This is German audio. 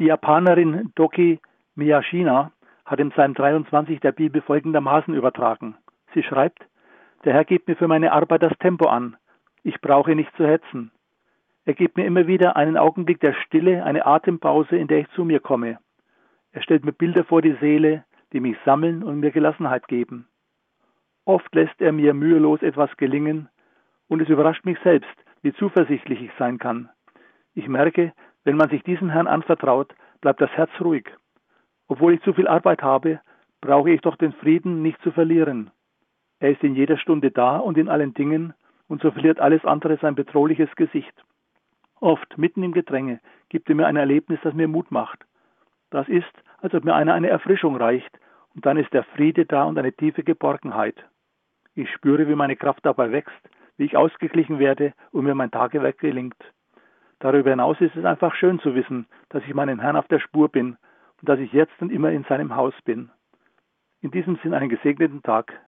Die Japanerin Doki Miyashina hat im Psalm 23 der Bibel folgendermaßen übertragen. Sie schreibt, der Herr gibt mir für meine Arbeit das Tempo an. Ich brauche nicht zu hetzen. Er gibt mir immer wieder einen Augenblick der Stille, eine Atempause, in der ich zu mir komme. Er stellt mir Bilder vor die Seele, die mich sammeln und mir Gelassenheit geben. Oft lässt er mir mühelos etwas gelingen, und es überrascht mich selbst, wie zuversichtlich ich sein kann. Ich merke, wenn man sich diesem Herrn anvertraut, bleibt das Herz ruhig. Obwohl ich zu viel Arbeit habe, brauche ich doch den Frieden nicht zu verlieren. Er ist in jeder Stunde da und in allen Dingen, und so verliert alles andere sein bedrohliches Gesicht. Oft, mitten im Gedränge, gibt er mir ein Erlebnis, das mir Mut macht. Das ist, als ob mir einer eine Erfrischung reicht, und dann ist der Friede da und eine tiefe Geborgenheit. Ich spüre, wie meine Kraft dabei wächst, wie ich ausgeglichen werde und mir mein Tagewerk gelingt. Darüber hinaus ist es einfach schön zu wissen, dass ich meinem Herrn auf der Spur bin und dass ich jetzt und immer in seinem Haus bin. In diesem Sinn einen gesegneten Tag